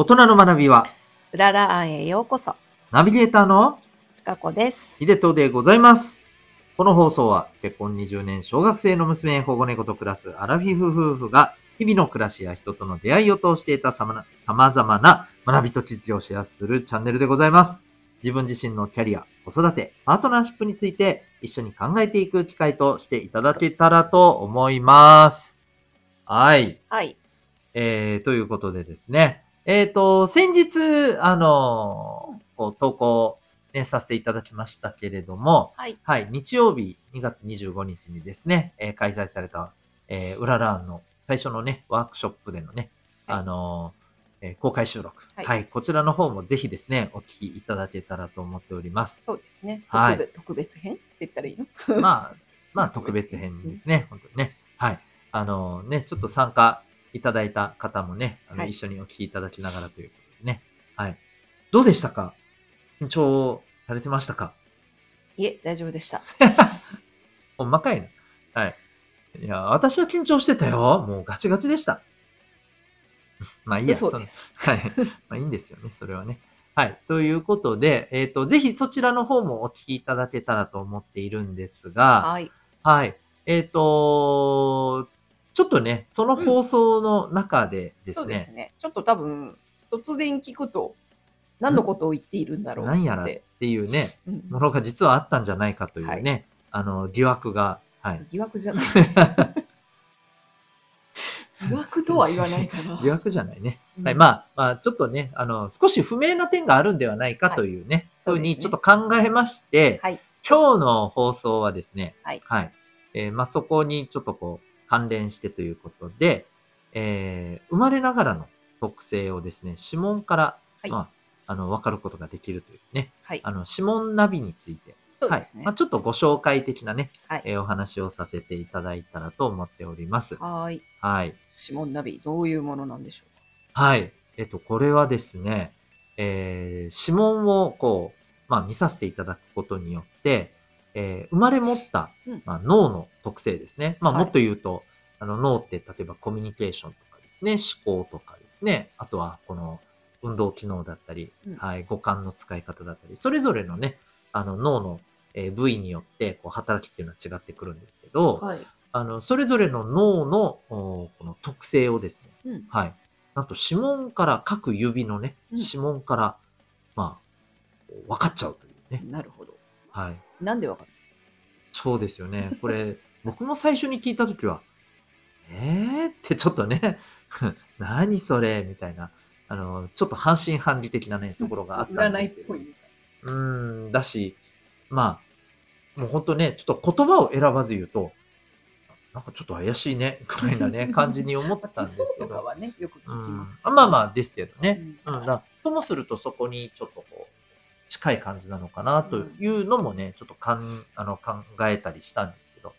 大人の学びは、うらら庵へようこそ。ナビゲーターのちかこです。ヒデトでございます。この放送は、結婚20年小学生の娘、保護猫と暮らすアラフィフ夫婦が、日々の暮らしや人との出会いを通して得た様々な学びと気づきをシェアするチャンネルでございます。自分自身のキャリア、子育て、パートナーシップについて一緒に考えていく機会としていただけたらと思います。はい。はい。えー、ということでですね。えっ、と、先日、あのーこう投稿、ね、させていただきましたけれども、はい。はい、日曜日2月25日にですね、えー開催された、えー、ウララーンの最初のね、ワークショップでのね、はいあのーえー公開収録、は、はいいこちらの方もぜひですね、お聞きいただけたらと思っております。そうですね。はい特別特別編？って言ったらいいの？まあ、まあ特別編ですね、本当にね。はい。あのね、ちょっと参加いただいた方もね、あの、はい一緒にお聞きいただきながらということでね。はい。どうでしたか？緊張されてましたか？いえ、大丈夫でした。ほんまかいな。はい。いや、私は緊張してたよ。もうガチガチでした。まあいいや、そうですはい。まあいいんですよね、それはね。はい。ということで、えっ、と、ぜひそちらの方もお聞きいただけたらと思っているんですが、はい。はい。えっ、と、ちょっとね、その放送の中でですね、そうですね。ちょっと多分、突然聞くと、何のことを言っているんだろうって。何やらっていうね、うんものが実はあったんじゃないかというね、あの、疑惑が、はい。疑惑じゃない。疑惑とは言わないかな。疑惑じゃないね。うんはい。まあ、まあ、ちょっとね、あの、少し不明な点があるんではないかというね、そうですねふうにちょっと考えまして、はい。今日の放送はですね、はいえーまあ、そこにちょっとこう、関連してということで、えー生まれながらの特性をですね、指紋から、はいまあ、あの、わかることができるというね、はい。あの、指紋ナビについて、そうですねはい。まあ、。ちょっとご紹介的なね、はい。えーお話をさせていただいたらと思っております。はーい。はい。指紋ナビ、どういうものなんでしょはい。えっと、これはですね、えー指紋をこう、まあ見させていただくことによって、えー生まれ持った、うんまあ、脳の特性ですね。まあはいもっと言うと、あの脳って例えばコミュニケーションとかですね、思考とかですね、あとはこの運動機能だったり、うんはい、五感の使い方だったり、それぞれのね、あの脳の、えー部位によってこう働きっていうのは違ってくるんですけど、うはい。あの、それぞれの脳の、おこの特性をですね、うん。はい。なんと指紋から、各指のね、うん指紋から、まあ、分かっちゃうというね。なるほど。はい。なんでわかるそうですよね。これ、僕も最初に聞いたときは、えーってちょっとね、何それ？みたいな、あの、ちょっと半信半疑的なね、ところがあったんですけど。い。うーん、だし、まあ、もう本当ね、ちょっと言葉を選ばず言うと、なんかちょっと怪しいね、くらいなね、感じに思ったんですけど。とかはね、よく聞きます。うん、まあまあですけどね。うんうん、だともするとそこにちょっとこう、近い感じなのかなというのもね、ちょっとかんあの考えたりしたんですけど、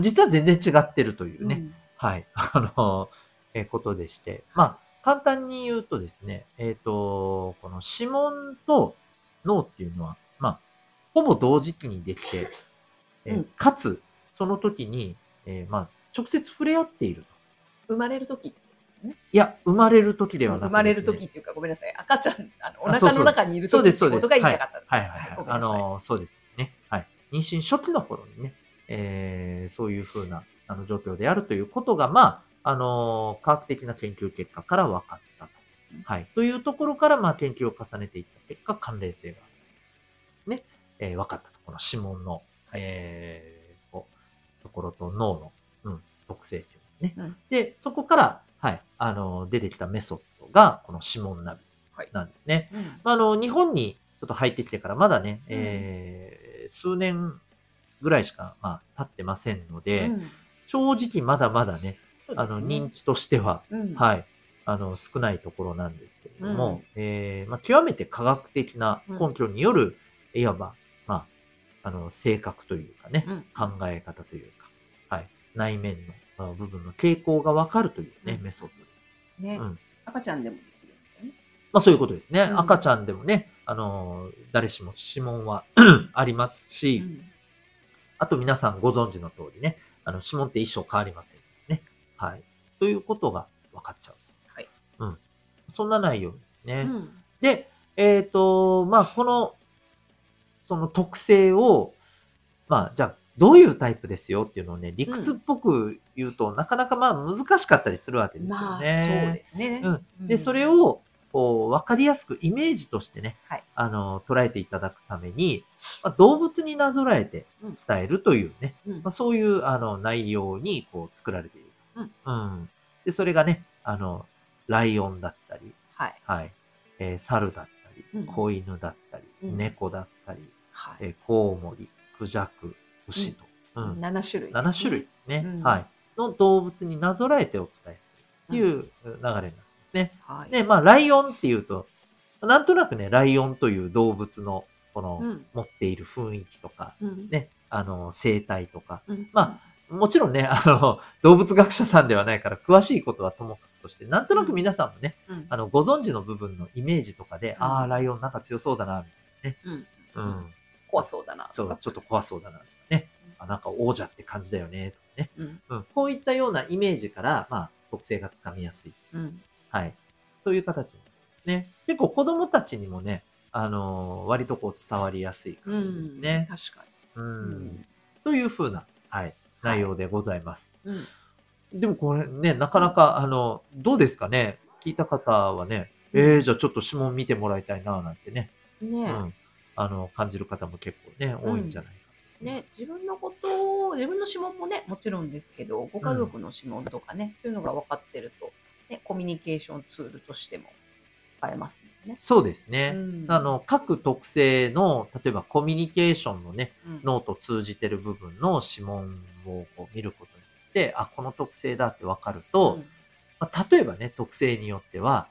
実は全然違ってるというね、うん。はい、あの、えーことでして、まあ、簡単に言うとですね、えっ、と、この指紋と脳っていうのは、まあ、ほぼ同時期にできて、えーうん。かつ、その時に、えーまあ、直接触れ合っていると。生まれる時いや、生まれる時ではなく生まれる時っていうか、ごめんなさい。赤ちゃん、あの、お腹の中にいるそうです、時って。ことが言いたかったんです。はいはいはい。あの、そうですね。はい。妊娠初期の頃にね、えー、そういうふうな、あの、状況であるということが、まあ、あの、科学的な研究結果から分かったと。はい。というところから、まあ、研究を重ねていった結果、関連性がですね。えー、分かったと。この指紋の、えー、こう、ところと脳の、うん、特性っていうのね。うんで、そこから、はい、あの、出てきたメソッドが、この指紋ナビなんですね。うん。まあ、あの、日本にちょっと入ってきてからまだね、うん。えー数年ぐらいしか、まあ、経ってませんので、うん。正直まだまだね、あの、認知としては、うん。はい、あの、少ないところなんですけれども、うん。えーまあ、極めて科学的な根拠による、いわば、まあ、あの、性格というかね、うん。考え方というか、はい、内面のあ部分の傾向がわかるというね、うんメソッドです。ねうん赤ちゃんでもできるんですよね。まあそういうことですね。うん赤ちゃんでもね、あの、誰しも指紋は ありますし、うんあと皆さんご存知の通りね、あの、指紋って一生変わりませんね。はい。ということが分かっちゃう。はい。うん。そんな内容ですね。うんで、えっ、と、まあ、この、その特性を、まあ、じゃあ、どういうタイプですよっていうのをね、理屈っぽく言うと、なかなかまあ難しかったりするわけですよまあ、そうね。ですね。うんで、それを、こう、わかりやすくイメージとしてね、はいあの、捉えていただくために、まあ、動物になぞらえて伝えるというね、うんまあ、そういう、あの、内容に、こう、作られている。うん。で、それがね、あの、ライオンだったり、はい。はい、えー猿だったり、うん子犬だったり、うん猫だったり、はい。えーコウモリ、クジャク、牛と、うん。7種類、7種類ですね、うん。はい。の動物になぞらえてお伝えす。るっていう流れになるんですね。はい。で、まあ、ライオンっていうと、なんとなくね、ライオンという動物の、この、うん。持っている雰囲気とか、うん。ね、あの、生態とか、うん。まもちろんね、あの、動物学者さんではないから、詳しいことはともかくとして、なんとなく皆さんもね、うん。あの、ご存知の部分のイメージとかで、うん。ああ、ライオンなんか強そうだな、みうんたいなね。うん。怖そうだな。そう、ちょっと怖そうだな、ね。あ、なんか王者って感じだよね、とかね。うん。うん。こういったようなイメージから、まあ、特性がつかみやすい。うん。はい。そういう形になりますね。結構子供たちにもね、あのー割とこう伝わりやすい感じですね。確かうん。に。というふうな、はい、内容でございます。うん。でもこれね、なかなか、あの、どうですかね？聞いた方はね、うんえー、じゃあちょっと指紋見てもらいたいな、なんてね、ねえうん。あの、感じる方も結構ね、多いんじゃないかね。自分のことを、自分の指紋もね、もちろんですけど、ご家族の指紋とかね、そういうのが分かってると、ね、コミュニケーションツールとしても使えますもんね。そうですね。うんあの、各特性の、例えばコミュニケーションのね、うん脳と通じてる部分の指紋をこう見ることによって、あ、この特性だってわかると、まあ、例えばね、特性によっては、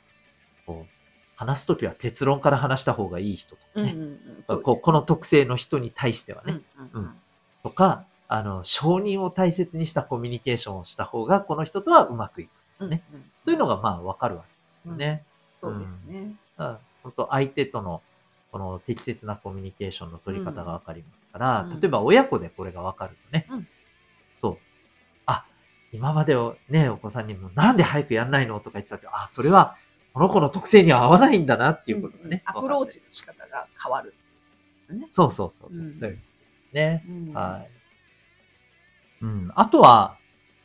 こう、話すときは結論から話した方がいい人とかね、うんうんうん。そうですこの特性の人に対してはね、うんうんうん。とか、あの、承認を大切にしたコミュニケーションをした方が、この人とはうまくいく。ね。うんうん。そういうのがまあわかるわけですよね。そうですね。本当相手とのこの適切なコミュニケーションの取り方がわかりますから、うん。例えば親子でこれがわかるとね、うん。そう。あ、今までをね、お子さんにもなんで早くやんないのとか言ってたけど、あ、それはこの子の特性には合わないんだなっていうことがね。アプローチの仕方が変わる。ねそうそうそうそう、うんそういうね。うんはい。うん。あとは、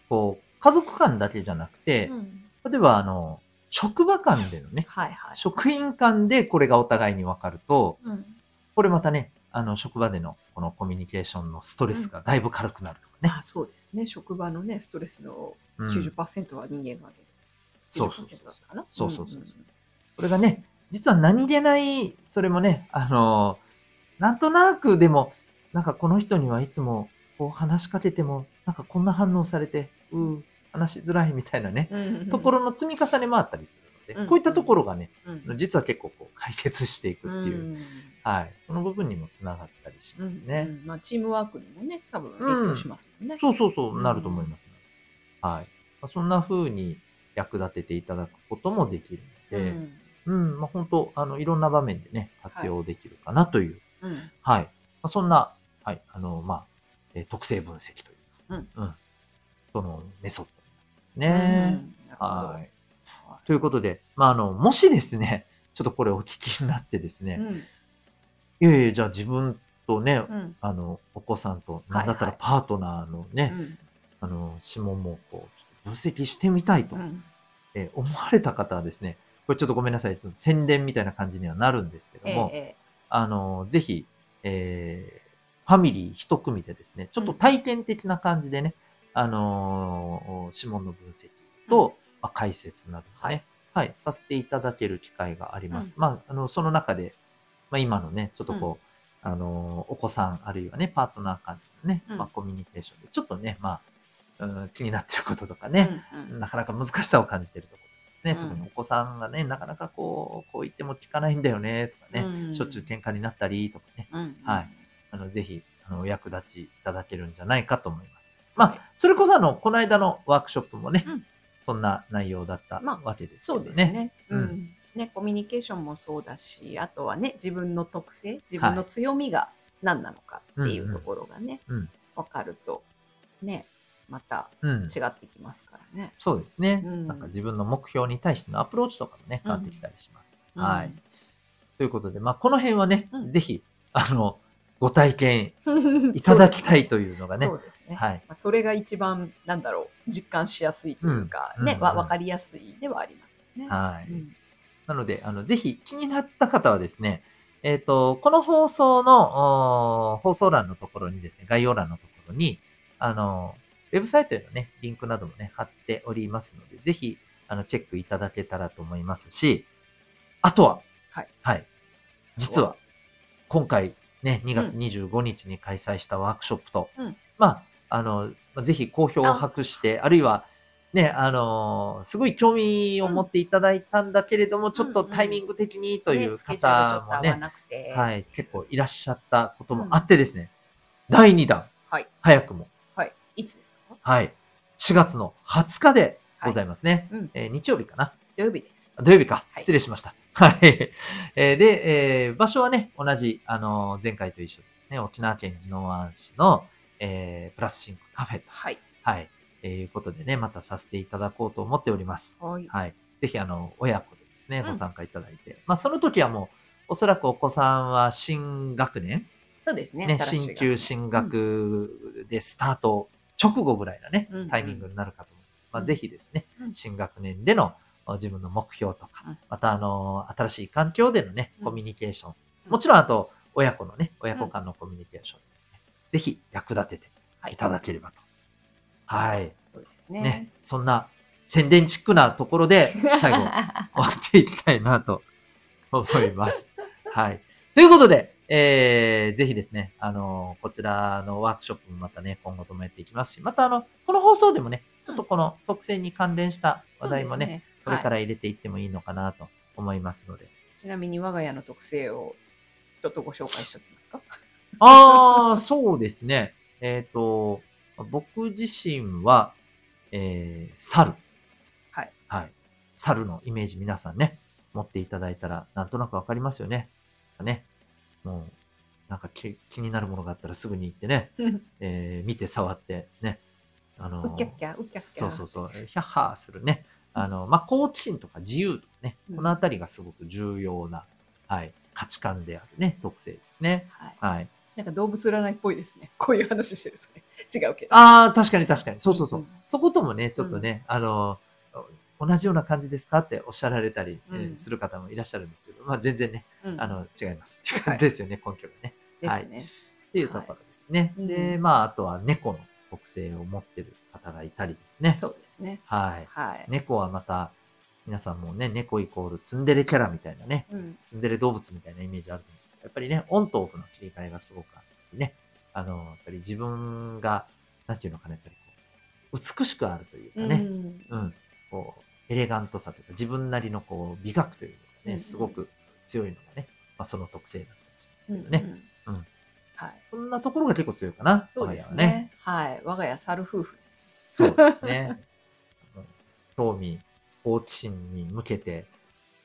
こう、家族間だけじゃなくて、うん例えばあの、職場間でのね、はいはい。職員間でこれがお互いに分かると、うんこれまたね、あの、職場でのこのコミュニケーションのストレスがだいぶ軽くなるとかね。あそうですね。職場のね、ストレスのうん90%は人間が。そうそうそう90%だったかなそうこれがね、実は何気ない、それもね、あのなんとなくでも、なんかこの人にはいつもこう話しかけても、なんかこんな反応されて、うん、話しづらいみたいなね、うんうんうん。ところの積み重ねもあったりするので、うんこういったところがね、うん。実は結構こう解決していくっていう、うん。はい、その部分にもつながったりしますね。うんうん。まあ、チームワークにもね、多分影響しますもんね。そうそうそう、なると思いますね。はい。まあ、そんな風に役立てていただくこともできるので、うん。うん、まあ、本当あの、いろんな場面でね、活用できるかなという、うん。はい。まあ、そんな、はい、あの、まあ、えー特性分析という、うん、そのメソッドですね。はい。ということで、まあ、あの、もしですね、ちょっとこれお聞きになってですね、うん。いやいや、じゃあ自分とね、うん。あの、お子さんと、はい。なんだったらパートナーのね、うん。あの、指紋もこう、分析してみたいと、うん。えー思われた方はですね、これちょっとごめんなさい、ちょっと宣伝みたいな感じにはなるんですけども、ええあの、ぜひ、えーファミリー一組でですね、ちょっと体験的な感じでね、あのー指紋の分析と、まあ、解説などをね、はい、させていただける機会があります。まあ、あの、その中で、まあ、今のね、ちょっとこう、あのーお子さん、あるいはね、パートナー間のね、うん。まあ、コミュニケーションで、ちょっとね、まあ、うん気になってることとかね、うんうん。なかなか難しさを感じているところね。うん。特にお子さんがね、なかなかこう、こう言っても聞かないんだよね、とかね、うん。しょっちゅう喧嘩になったりとかね、うんはい。あの、ぜひ、あの、お役立ちいただけるんじゃないかと思います。まはい。あ、それこそあの、この間のワークショップもね、うん。そんな内容だったまあわけですそうけどね。ですね。ううん。ん。ね、コミュニケーションもそうだし、あとはね、自分の特性、自分の強みが何なのかっていうところがね、うん。わかると、ね、またうん。違ってきますからね。そうですね、うんなんか自分の目標に対してのアプローチとかもね、変わってきたりします。はい。ということで、まあ、この辺はね、うんぜひ、あの、ご体験うんいただきたいというのがね そ、うですね。はい。まあそれが一番、なんだろう、実感しやすいというか、ね、うんうんわわかりやすいではありますよね。はい。うんなので、あの、ぜひ気になった方はですね、えっ、と、この放送の、放送欄のところにですね、概要欄のところに、あの、ウェブサイトへのね、リンクなどもね、貼っておりますので、ぜひ、あの、チェックいただけたらと思いますし、あとは、はい。はい。実は、今回、ね、2月25日に開催したワークショップと、うん。まあ、あの、まあぜひ好評を博して、あ。るいは、ね、あのーすごい興味を持っていただいたんだけれども、ちょっとタイミング的にという方もね。はい、結構いらっしゃったこともあってですね、第2弾、はい。早くも、はい。いつですか？はい、4月の20日でございますね。うん。えー日曜日かな土曜日です。土曜日か。はい失礼しました。はい。えーで、えー場所はね、同じ、あのー前回と一緒ですね、沖縄県宜野湾市の、えープラスシンクカフェと、はい。はい、えーいうことでね、またさせていただこうと思っております。はい。はい。ぜひ、あの、親子でですね、うんご参加いただいて。まあ、その時はもう、おそらくお子さんは新学年？そうですね。ね、新旧新学でスタート直後ぐらいなねうん、タイミングになるかと思います。まあ、うんぜひですねうん、新学年でのお自分の目標とかうん、またあの、新しい環境でのね、うんコミュニケーション。うんもちろん、あと、親子のね、親子間のコミュニケーション、ぜひ役立てていただければと。はい。そうですね。ね、そんな宣伝チックなところで、最後、終わっていきたいなと思います。はい。ということで、えー、ぜひですね、あの、こちらのワークショップもまたね、今後ともやっていきますし、またあの、この放送でもね、ちょっとこの特性に関連した話題もね、そうですこれかはいら入れていってもいいのかなと思いますので。ちなみに我が家の特性をちょっとご紹介しておきますか？ああ、そうですね。えっ、と、僕自身は、えー、猿。はい。はい。猿のイメージ皆さんね、持っていただいたら、なんとなくわかりますよね。ね。もう、なんか気気になるものがあったらすぐに行ってね、えー、見て触ってね。あのうっきゃっきゃ、うっきゃっきゃ。そうそうそう、えーヒャッハーするね。あの、まあ、好奇心とか自由とかね、うんこのあたりがすごく重要な、はい、価値観であるね、特性ですね。はい。はい。なんか動物占いっぽいですね。こういう話してるとね。違うけど。ああ、確かに確かに。そうそうそう。うんそこともね、ちょっとね、あの、同じような感じですか？っておっしゃられたり、する方もいらっしゃるんですけど、まあ全然ね、うんあの、違いますっていう感じですよね、根拠がね。ですね。っていうところですね。はいで、うんまあ、あとは猫の特性を持ってる方がいたりですね。そうですね。はい。はい。猫はまた、皆さんもね、猫イコールツンデレキャラみたいなね、うん。ツンデレ動物みたいなイメージあるんですけどやっぱりね、オンとオフの切り替えがすごくあってね、あの、やっぱり自分が、なんていうのかな、やっぱりこう、美しくあるというかね、うんうん、こう、エレガントさというか、自分なりのこう、美学というのがね、うんすごく強いのがね、まあその特性だったりしますね。うんうんはい。そんなところが結構強いかな。そうです我が家はね。はい。我が家猿夫婦です。そうですね。興味、好奇心に向けて、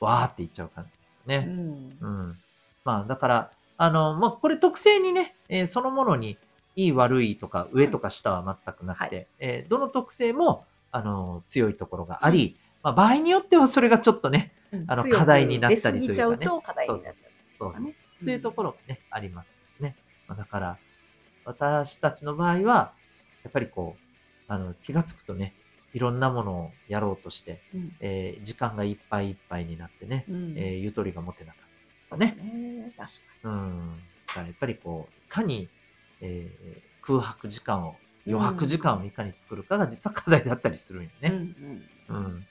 わーっていっちゃう感じですようね。ん。うん。まあ、だから、あの、まあ、これ特性にね、えーそのものに、いい悪いとか、上とか下は全くなくて、はえーどの特性も、あの、強いところがあり、まあ、場合によってはそれがちょっとね、あの課題になったりというかね課題になっちゃう。そうそう、ねというところがね、ありますね。まあ、だから、私たちの場合は、やっぱりこう、あの、気がつくとね、いろんなものをやろうとして、うんえー時間がいっぱいいっぱいになってね、うんえーゆとりが持てなかったね。ね。確かうん。だからやっぱりこう、いかに、えー空白時間を、余白時間をいかに作るかが実は課題だったりするんよに。ね。うんうん。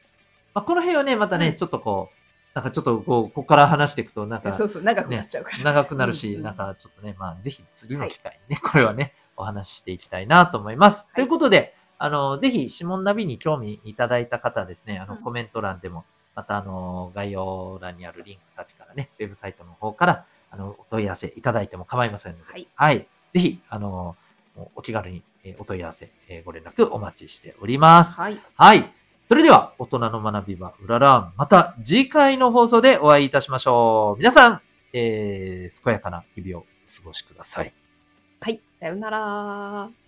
まあ、この辺はね、またね、うんちょっとこう、なんかちょっとこう、ここから話していくと、なんか、そうそう、長くなっちゃうから。長くなるし、うんうんなんかちょっとね、まあぜひ次の機会にね、これはね、お話ししていきたいなと思います。ということで、あの、ぜひ、指紋ナビに興味いただいた方はですね、あの、うんコメント欄でも、またあの、概要欄にあるリンク先からね、ウェブサイトの方から、あの、お問い合わせいただいても構いませんので、はいぜひ、あの、お気軽にえーお問い合わせ、えーご連絡お待ちしております。はい。はい。それでは、大人の学びはうららん。また次回の放送でお会いいたしましょう。皆さん、えー、健やかな日々をお過ごしください。はい。さようなら。